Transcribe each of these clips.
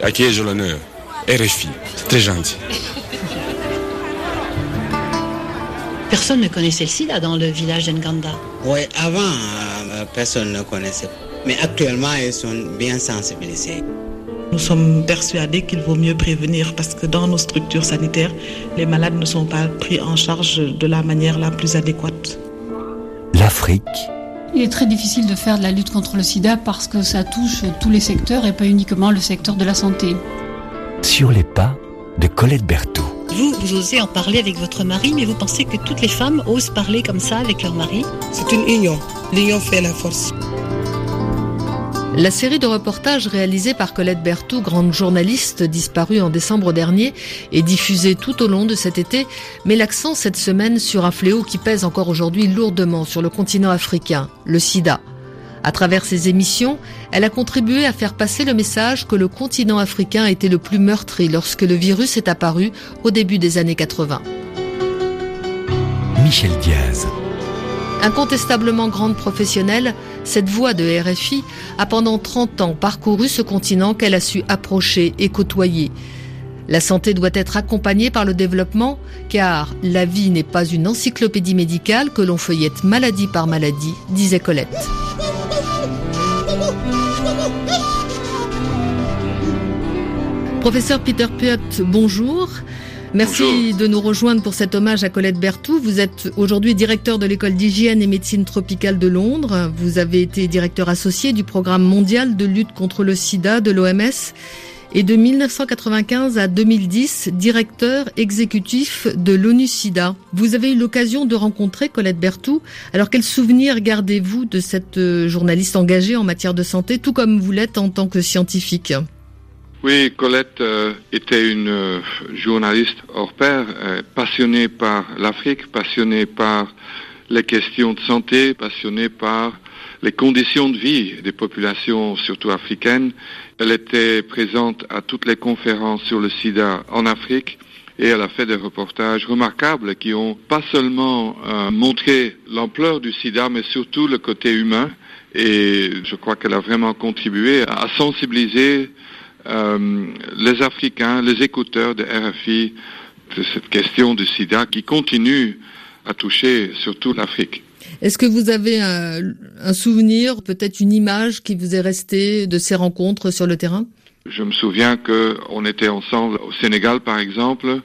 À qui ai-je l'honneur RFI. C'est très gentil. Personne ne connaissait le sida dans le village d'Enganda. Oui, avant, euh, personne ne connaissait. Mais actuellement, ils sont bien sensibilisés. Nous sommes persuadés qu'il vaut mieux prévenir parce que dans nos structures sanitaires, les malades ne sont pas pris en charge de la manière la plus adéquate. L'Afrique. Il est très difficile de faire de la lutte contre le sida parce que ça touche tous les secteurs et pas uniquement le secteur de la santé. Sur les pas de Colette Berthoud. Vous, vous osez en parler avec votre mari, mais vous pensez que toutes les femmes osent parler comme ça avec leur mari? C'est une union. L'union fait la force. La série de reportages réalisée par Colette Berthoud, grande journaliste disparue en décembre dernier, et diffusée tout au long de cet été, met l'accent cette semaine sur un fléau qui pèse encore aujourd'hui lourdement sur le continent africain, le sida. À travers ses émissions, elle a contribué à faire passer le message que le continent africain était le plus meurtri lorsque le virus est apparu au début des années 80. Michel Diaz. Incontestablement grande professionnelle, cette voix de RFI a pendant 30 ans parcouru ce continent qu'elle a su approcher et côtoyer. La santé doit être accompagnée par le développement, car la vie n'est pas une encyclopédie médicale que l'on feuillette maladie par maladie, disait Colette. Professeur Peter Piot, bonjour. Merci de nous rejoindre pour cet hommage à Colette Berthoud. Vous êtes aujourd'hui directeur de l'école d'hygiène et médecine tropicale de Londres. Vous avez été directeur associé du programme mondial de lutte contre le sida de l'OMS et de 1995 à 2010, directeur exécutif de l'ONU SIDA. Vous avez eu l'occasion de rencontrer Colette Berthoud. Alors quel souvenir gardez-vous de cette euh, journaliste engagée en matière de santé, tout comme vous l'êtes en tant que scientifique? Oui, Colette euh, était une euh, journaliste hors pair, euh, passionnée par l'Afrique, passionnée par les questions de santé, passionnée par les conditions de vie des populations, surtout africaines. Elle était présente à toutes les conférences sur le sida en Afrique et elle a fait des reportages remarquables qui ont pas seulement montré l'ampleur du sida, mais surtout le côté humain. Et je crois qu'elle a vraiment contribué à sensibiliser euh, les Africains, les écouteurs de RFI, de cette question du sida qui continue à toucher surtout l'Afrique. Est-ce que vous avez un, un souvenir, peut-être une image qui vous est restée de ces rencontres sur le terrain? Je me souviens qu'on était ensemble au Sénégal, par exemple,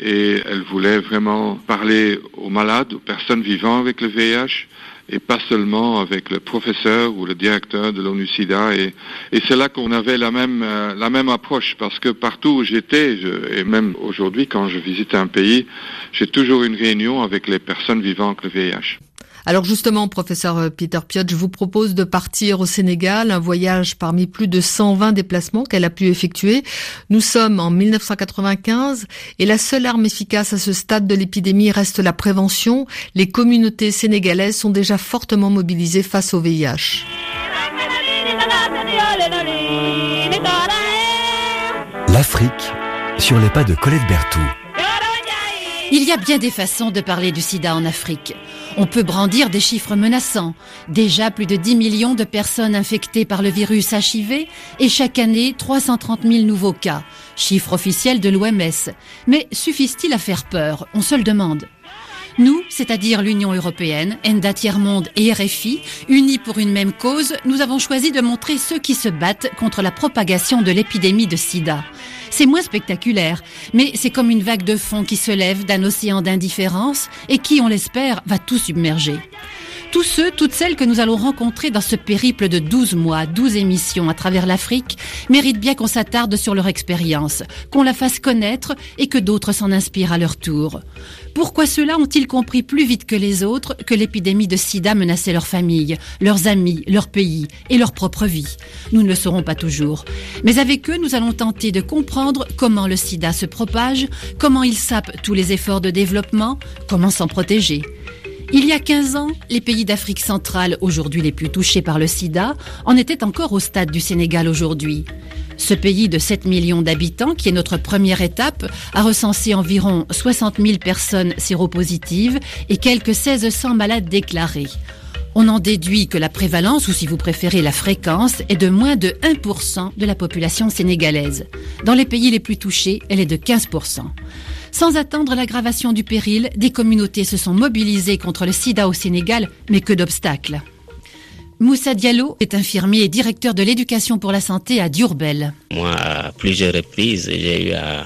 et elle voulait vraiment parler aux malades, aux personnes vivant avec le VIH et pas seulement avec le professeur ou le directeur de l'ONU-SIDA. Et, et c'est là qu'on avait la même, euh, la même approche, parce que partout où j'étais, et même aujourd'hui quand je visite un pays, j'ai toujours une réunion avec les personnes vivant avec le VIH. Alors justement, professeur euh, Peter Piot, je vous propose de partir au Sénégal, un voyage parmi plus de 120 déplacements qu'elle a pu effectuer. Nous sommes en 1995 et la seule arme efficace à ce stade de l'épidémie reste la prévention. Les communautés sénégalaises sont déjà fortement mobilisées face au VIH. L'Afrique sur les pas de Colette Berthoud. Il y a bien des façons de parler du sida en Afrique. On peut brandir des chiffres menaçants. Déjà plus de 10 millions de personnes infectées par le virus HIV et chaque année 330 000 nouveaux cas. Chiffre officiel de l'OMS. Mais suffisent-ils à faire peur? On se le demande. Nous, c'est-à-dire l'Union européenne, ENDA Tiers-Monde et RFI, unis pour une même cause, nous avons choisi de montrer ceux qui se battent contre la propagation de l'épidémie de sida. C'est moins spectaculaire, mais c'est comme une vague de fond qui se lève d'un océan d'indifférence et qui, on l'espère, va tout submerger. Tous ceux, toutes celles que nous allons rencontrer dans ce périple de 12 mois, 12 émissions à travers l'Afrique, méritent bien qu'on s'attarde sur leur expérience, qu'on la fasse connaître et que d'autres s'en inspirent à leur tour. Pourquoi ceux-là ont-ils compris plus vite que les autres que l'épidémie de sida menaçait leur famille, leurs amis, leur pays et leur propre vie? Nous ne le saurons pas toujours. Mais avec eux, nous allons tenter de comprendre comment le sida se propage, comment il sape tous les efforts de développement, comment s'en protéger. Il y a 15 ans, les pays d'Afrique centrale, aujourd'hui les plus touchés par le sida, en étaient encore au stade du Sénégal aujourd'hui. Ce pays de 7 millions d'habitants, qui est notre première étape, a recensé environ 60 000 personnes séropositives et quelques 1600 malades déclarés. On en déduit que la prévalence, ou si vous préférez la fréquence, est de moins de 1% de la population sénégalaise. Dans les pays les plus touchés, elle est de 15%. Sans attendre l'aggravation du péril, des communautés se sont mobilisées contre le sida au Sénégal, mais que d'obstacles. Moussa Diallo est infirmier et directeur de l'éducation pour la santé à Diourbel. Moi, à plusieurs reprises, j'ai eu à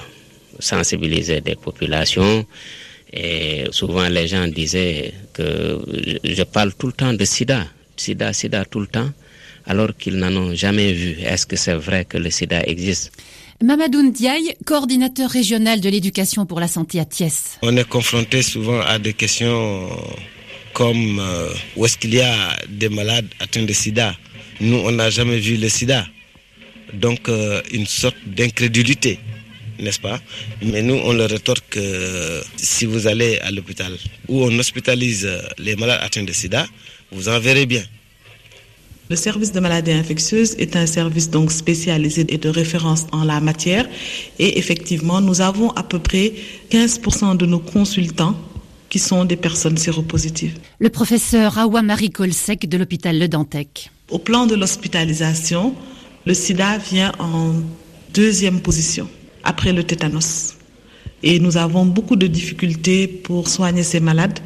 sensibiliser des populations et souvent les gens disaient que je parle tout le temps de sida, sida, sida tout le temps, alors qu'ils n'en ont jamais vu. Est-ce que c'est vrai que le sida existe? Mamadou Ndiaye, coordinateur régional de l'éducation pour la santé à Thiès. On est confronté souvent à des questions comme euh, où est-ce qu'il y a des malades atteints de sida? Nous, on n'a jamais vu le sida. Donc, euh, une sorte d'incrédulité n'est-ce pas? Mais nous, on leur rétorque que si vous allez à l'hôpital où on hospitalise les malades atteints de sida, vous en verrez bien. Le service de maladies infectieuses est un service donc spécialisé et de référence en la matière. Et effectivement, nous avons à peu près 15% de nos consultants qui sont des personnes séropositives. Le professeur Awa Marie Colsec de l'hôpital Le Dantec. Au plan de l'hospitalisation, le sida vient en deuxième position après le tétanos. Et nous avons beaucoup de difficultés pour soigner ces malades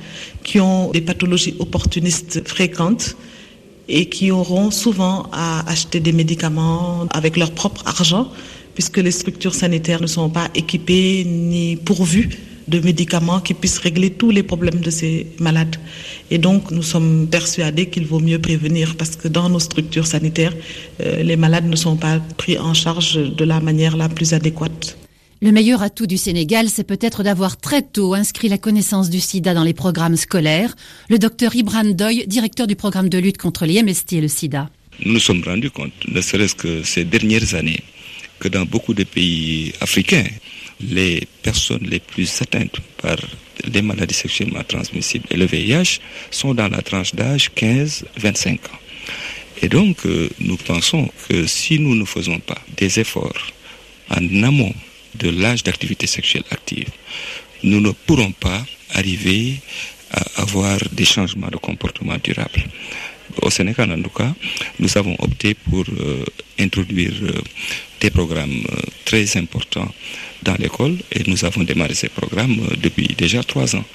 qui ont des pathologies opportunistes fréquentes et qui auront souvent à acheter des médicaments avec leur propre argent puisque les structures sanitaires ne sont pas équipées ni pourvues de médicaments qui puissent régler tous les problèmes de ces malades. Et donc, nous sommes persuadés qu'il vaut mieux prévenir parce que dans nos structures sanitaires, euh, les malades ne sont pas pris en charge de la manière la plus adéquate. Le meilleur atout du Sénégal, c'est peut-être d'avoir très tôt inscrit la connaissance du sida dans les programmes scolaires. Le docteur Ibran Doy, directeur du programme de lutte contre les MST et le sida. Nous nous sommes rendus compte, ne serait-ce que ces dernières années, que dans beaucoup de pays africains, les personnes les plus atteintes par les maladies sexuellement transmissibles et le VIH sont dans la tranche d'âge 15-25 ans. Et donc, euh, nous pensons que si nous ne faisons pas des efforts en amont de l'âge d'activité sexuelle active, nous ne pourrons pas arriver à avoir des changements de comportement durables. Au Sénégal, en tout cas, nous avons opté pour euh, introduire euh, des programmes euh, très importants dans l'école et nous avons démarré ces programmes depuis déjà trois ans.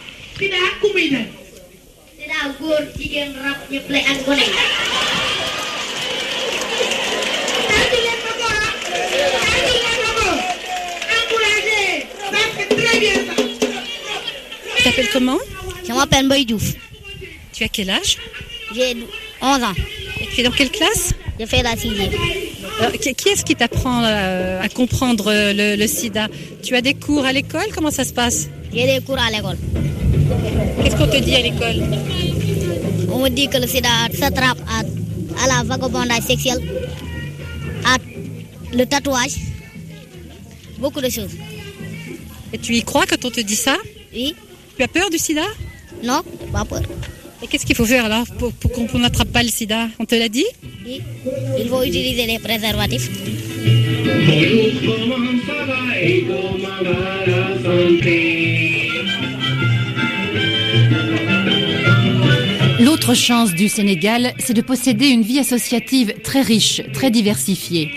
T'appelles comment Je m'appelle Mbaye Diouf. Tu as quel âge J'ai 11 ans. Et tu es dans quelle classe Je fais la sixième. Alors, qui est-ce qui t'apprend euh, à comprendre euh, le, le sida Tu as des cours à l'école? Comment ça se passe? J'ai des cours à l'école. Qu'est-ce qu'on te dit à l'école? On me dit que le sida s'attrape à, à la vagabondage sexuel, à le tatouage, beaucoup de choses. Et tu y crois quand on te dit ça? Oui. Tu as peur du sida? Non, pas peur. Et qu'est-ce qu'il faut faire alors pour, pour qu'on n'attrape pas le sida? On te l'a dit? Oui. Il faut utiliser les préservatifs. L'autre chance du Sénégal, c'est de posséder une vie associative très riche, très diversifiée.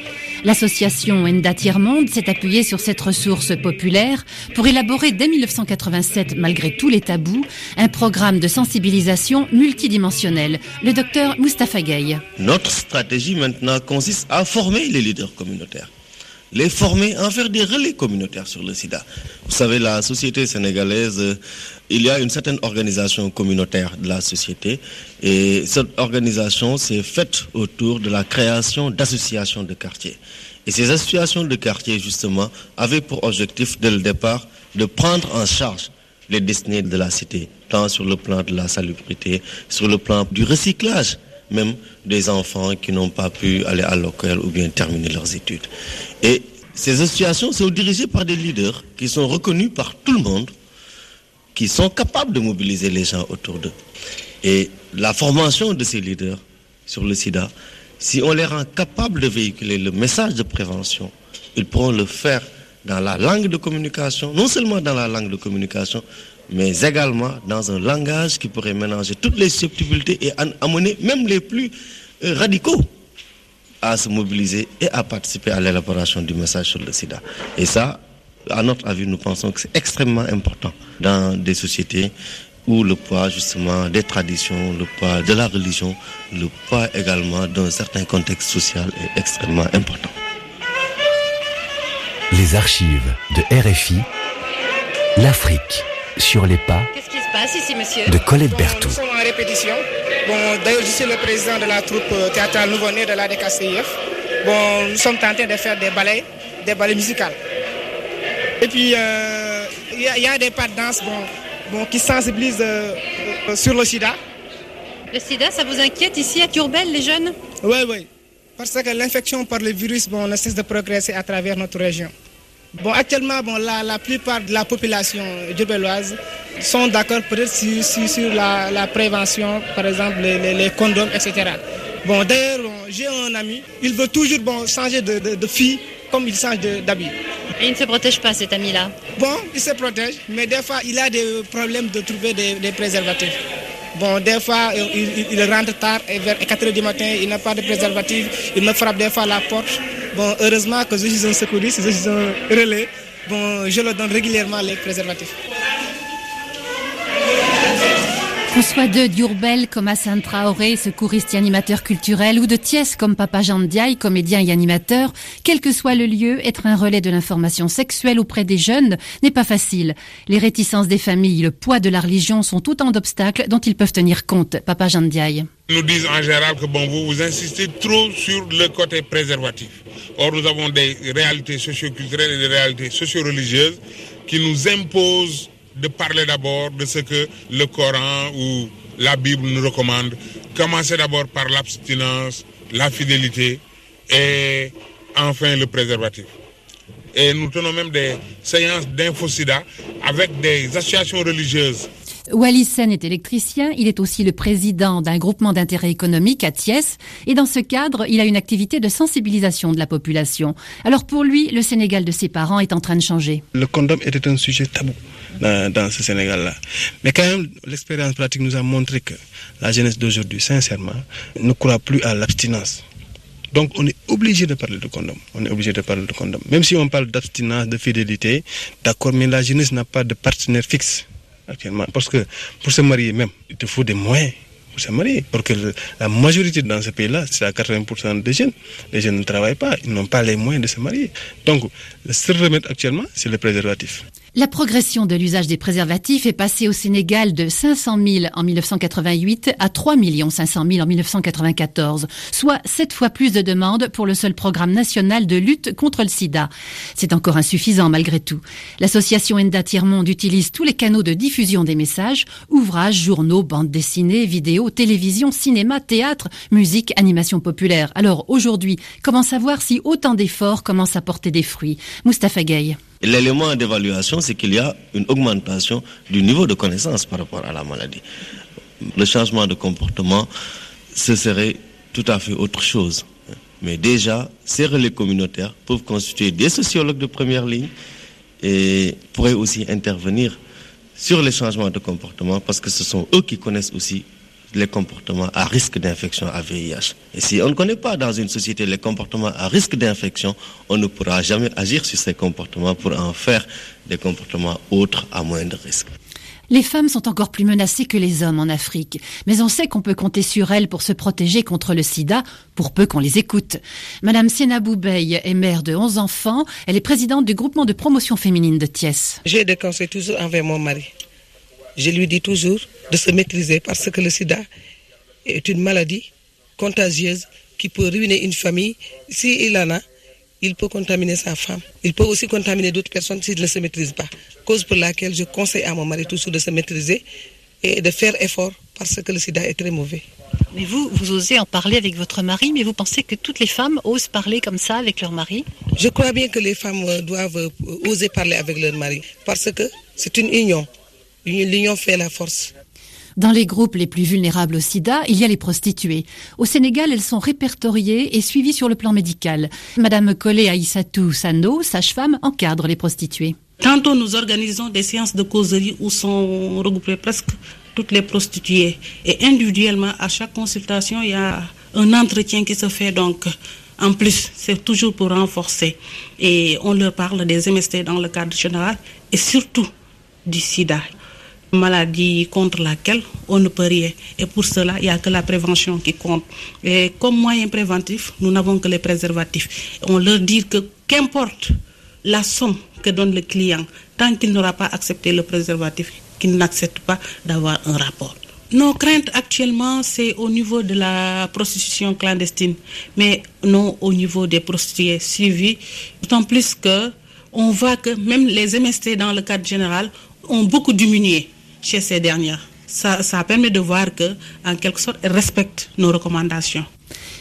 L'association Enda Tiers-Monde s'est appuyée sur cette ressource populaire pour élaborer dès 1987, malgré tous les tabous, un programme de sensibilisation multidimensionnel. Le docteur Moustapha Gueye. Notre stratégie maintenant consiste à former les leaders communautaires les former, en faire des relais communautaires sur le sida. Vous savez, la société sénégalaise, euh, il y a une certaine organisation communautaire de la société et cette organisation s'est faite autour de la création d'associations de quartier. Et ces associations de quartier, justement, avaient pour objectif, dès le départ, de prendre en charge les destinées de la cité, tant sur le plan de la salubrité, sur le plan du recyclage même des enfants qui n'ont pas pu aller à l'école ou bien terminer leurs études. Et ces associations sont dirigées par des leaders qui sont reconnus par tout le monde, qui sont capables de mobiliser les gens autour d'eux. Et la formation de ces leaders sur le sida, si on les rend capables de véhiculer le message de prévention, ils pourront le faire dans la langue de communication, non seulement dans la langue de communication, mais également dans un langage qui pourrait mélanger toutes les subtilités et amener même les plus euh, radicaux à se mobiliser et à participer à l'élaboration du message sur le sida. Et ça, à notre avis, nous pensons que c'est extrêmement important dans des sociétés où le poids justement des traditions, le poids de la religion, le poids également d'un certain contexte social est extrêmement important. Les archives de RFI, l'Afrique sur les pas Qu'est-ce qui se passe ici, monsieur de Colette Berthoud. Nous sommes en répétition. Bon, d'ailleurs, je suis le président de la troupe euh, théâtrale nouveau-né de la DKCIF. Bon, nous sommes tentés de faire des ballets, des ballets musicaux. Et puis, euh, il y, a- il y a des pas de danse bon, bon, qui sensibilisent euh, euh, sur le sida. Le sida, ça vous inquiète ici à Turbel, les jeunes? Oui, oui. Parce que l'infection par le virus bon, ne cesse de progresser à travers notre région. Bon, actuellement, bon, la, la plupart de la population djubeloise sont d'accord peut-être sur, sur- sur la, la prévention, par exemple les, les- les condoms, etc. Bon, d'ailleurs, j'ai un ami, il veut toujours bon, changer de, de- de fille comme il change d'habit. Et il ne se protège pas, cet ami-là. Bon, il se protège, mais des fois, il a des problèmes de trouver des, des préservatifs. Bon, des fois, euh, il, il- il rentre tard, et vers 4 h du matin, il n'a pas de préservatif, il me frappe des fois à la porte. Bon, heureusement que je suis un secouriste, je suis un relais. Bon, je leur donne régulièrement les préservatifs. Qu'on soit de Diourbel comme Hassan Traoré, secouriste et animateur culturel, ou de Thiès comme Papa Jean Diaye, comédien et animateur, quel que soit le lieu, être un relais de l'information sexuelle auprès des jeunes n'est pas facile. Les réticences des familles, le poids de la religion sont autant d'obstacles dont ils peuvent tenir compte. Papa Jean Diaye. nous disent en général que bon, vous vous insistez trop sur le côté préservatif. Or, nous avons des réalités socioculturelles et des réalités socio-religieuses qui nous imposent de parler d'abord de ce que le Coran ou la Bible nous recommande. Commencer d'abord par l'abstinence, la fidélité et enfin le préservatif. Et nous tenons même des séances d'infosida avec des associations religieuses Wallis Sen est électricien, il est aussi le président d'un groupement d'intérêt économique à Thiès, et dans ce cadre, il a une activité de sensibilisation de la population. Alors pour lui, le Sénégal de ses parents est en train de changer. Le condom était un sujet tabou dans, ce Sénégal-là. Mais quand même, l'expérience pratique nous a montré que la jeunesse d'aujourd'hui, sincèrement, ne croit plus à l'abstinence. Donc on est obligé de parler de condom. On est obligé de parler de condom. Même si on parle d'abstinence, de fidélité, d'accord, mais la jeunesse n'a pas de partenaire fixe actuellement. Parce que pour se marier même, il te faut des moyens pour se marier. Parce que la majorité dans ce pays-là, c'est à 80% des jeunes. Les jeunes ne travaillent pas, ils n'ont pas les moyens de se marier. Donc le seul remède actuellement, c'est le préservatif. La progression de l'usage des préservatifs est passée au Sénégal de 500 000 en 1988 à 3 500 000 en 1994, soit sept fois plus de demandes pour le seul programme national de lutte contre le sida. C'est encore insuffisant malgré tout. L'association Enda Tiers-Monde utilise tous les canaux de diffusion des messages, ouvrages, journaux, bandes dessinées, vidéos, télévision, cinéma, théâtre, musique, animation populaire. Alors aujourd'hui, comment savoir si autant d'efforts commencent à porter des fruits? Mustapha Gay. L'élément d'évaluation, c'est qu'il y a une augmentation du niveau de connaissance par rapport à la maladie. Le changement de comportement, ce serait tout à fait autre chose. Mais déjà, ces relais communautaires peuvent constituer des sociologues de première ligne et pourraient aussi intervenir sur les changements de comportement parce que ce sont eux qui connaissent aussi les comportements à risque d'infection à VIH. Et si on ne connaît pas dans une société les comportements à risque d'infection, on ne pourra jamais agir sur ces comportements pour en faire des comportements autres à moindre risque. Les femmes sont encore plus menacées que les hommes en Afrique, mais on sait qu'on peut compter sur elles pour se protéger contre le sida, pour peu qu'on les écoute. Madame Boubey est mère de 11 enfants, elle est présidente du groupement de promotion féminine de Thiès. J'ai des conseils toujours envers mon mari. Je lui dis toujours de se maîtriser parce que le sida est une maladie contagieuse qui peut ruiner une famille. S'il en a, il peut contaminer sa femme. Il peut aussi contaminer d'autres personnes s'il ne se maîtrise pas. Cause pour laquelle je conseille à mon mari toujours de se maîtriser et de faire effort parce que le sida est très mauvais. Mais vous, vous osez en parler avec votre mari, mais vous pensez que toutes les femmes osent parler comme ça avec leur mari? Je crois bien que les femmes euh, doivent euh, oser parler avec leur mari parce que c'est une union. L'union fait la force. Dans les groupes les plus vulnérables au sida, il y a les prostituées. Au Sénégal, elles sont répertoriées et suivies sur le plan médical. Madame Collet Aïssatou Sano, sage-femme, encadre les prostituées. Tantôt, nous organisons des séances de causerie où sont regroupées presque toutes les prostituées. Et individuellement, à chaque consultation, il y a un entretien qui se fait. Donc, en plus, c'est toujours pour renforcer. Et on leur parle des MST dans le cadre général et surtout du sida maladie contre laquelle on ne peut rien. Et pour cela, il n'y a que la prévention qui compte. Et comme moyen préventif, nous n'avons que les préservatifs. On leur dit que qu'importe la somme que donne le client, tant qu'il n'aura pas accepté le préservatif, qu'il n'accepte pas d'avoir un rapport. Nos craintes actuellement, c'est au niveau de la prostitution clandestine, mais non au niveau des prostituées suivies, d'autant plus que on voit que même les MST dans le cadre général ont beaucoup diminué chez ces dernières. Ça, ça permet de voir que, en quelque sorte, elles respectent nos recommandations.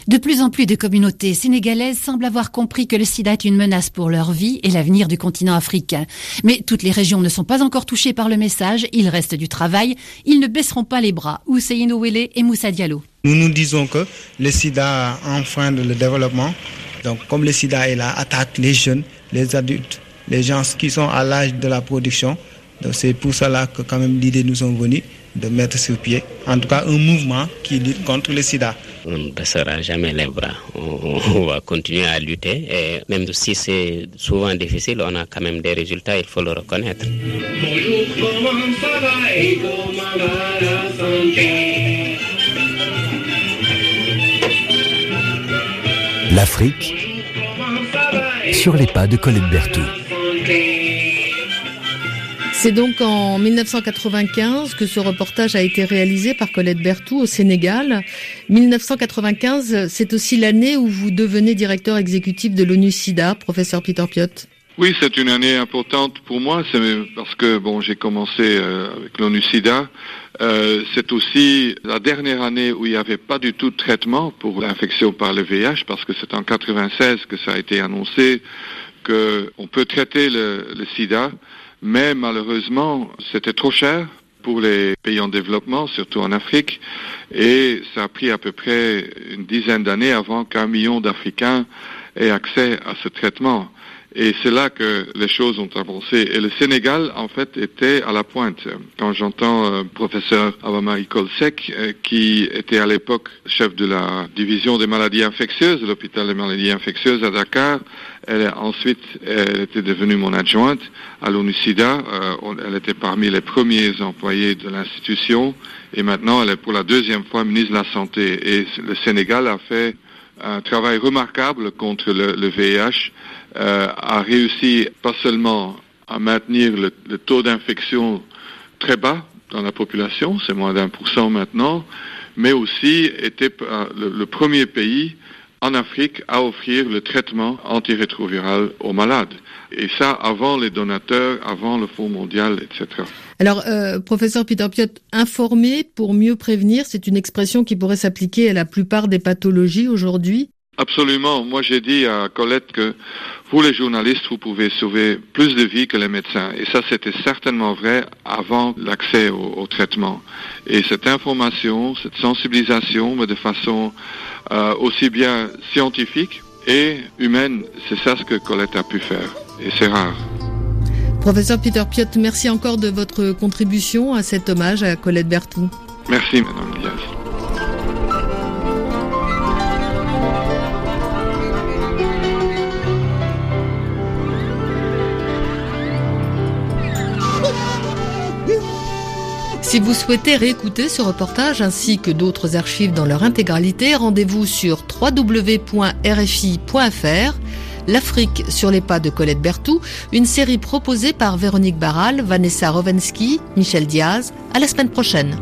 De plus en plus de communautés sénégalaises semblent avoir compris que le sida est une menace pour leur vie et l'avenir du continent africain. Mais toutes les régions ne sont pas encore touchées par le message, il reste du travail, ils ne baisseront pas les bras. Ousseïno et Moussa Diallo. Nous nous disons que le sida enfreint le développement. Donc comme le sida est là, attaque les jeunes, les adultes, les gens qui sont à l'âge de la production. Donc c'est pour cela que quand même l'idée nous est venue de mettre sur pied, en tout cas un mouvement qui lutte contre le sida. On ne baissera jamais les bras. On, va continuer à lutter. Et même si c'est souvent difficile, on a quand même des résultats, il faut le reconnaître. L'Afrique sur les pas de Colette Berthoud. C'est donc en 1995 que ce reportage a été réalisé par Colette Berthoud au Sénégal. 1995, c'est aussi l'année où vous devenez directeur exécutif de l'ONU-SIDA, professeur Peter Piot. Oui, c'est une année importante pour moi, parce que bon, j'ai commencé euh, avec l'ONU-SIDA. Euh, c'est aussi la dernière année où il n'y avait pas du tout de traitement pour l'infection par le VIH, parce que c'est en 96 que ça a été annoncé qu'on peut traiter le SIDA mais malheureusement, c'était trop cher pour les pays en développement, surtout en Afrique, et ça a pris à peu près une dizaine d'années avant qu'un million d'Africains aient accès à ce traitement. Et c'est là que les choses ont avancé. Et le Sénégal, en fait, était à la pointe. Quand j'entends euh, professeur Avamari Kolsek, euh, qui était à l'époque chef de la division des maladies infectieuses, l'hôpital des maladies infectieuses à Dakar, elle est ensuite, elle était devenue mon adjointe à l'ONU-SIDA. Euh, elle était parmi les premiers employés de l'institution. Et maintenant, elle est pour la deuxième fois ministre de la Santé. Et le Sénégal a fait un travail remarquable contre le, VIH euh, a réussi pas seulement à maintenir le, taux d'infection très bas dans la population, c'est moins d'un pour cent maintenant, mais aussi était euh, le, premier pays en Afrique à offrir le traitement antirétroviral aux malades. Et ça avant les donateurs, avant le Fonds mondial, etc. Alors, euh, professeur Peter Piot, informer pour mieux prévenir, c'est une expression qui pourrait s'appliquer à la plupart des pathologies aujourd'hui Absolument. Moi, j'ai dit à Colette que vous, les journalistes, vous pouvez sauver plus de vies que les médecins. Et ça, c'était certainement vrai avant l'accès au, traitement. Et cette information, cette sensibilisation, mais de façon euh, aussi bien scientifique et humaine, c'est ça ce que Colette a pu faire. Et c'est rare. Professeur Peter Piot, merci encore de votre contribution à cet hommage à Colette Bertou. Merci, Madame Diaz. Si vous souhaitez réécouter ce reportage ainsi que d'autres archives dans leur intégralité, rendez-vous sur www.rfi.fr. L'Afrique sur les pas de Colette Bertou, une série proposée par Véronique Barral, Vanessa Rovensky, Michel Diaz. À la semaine prochaine.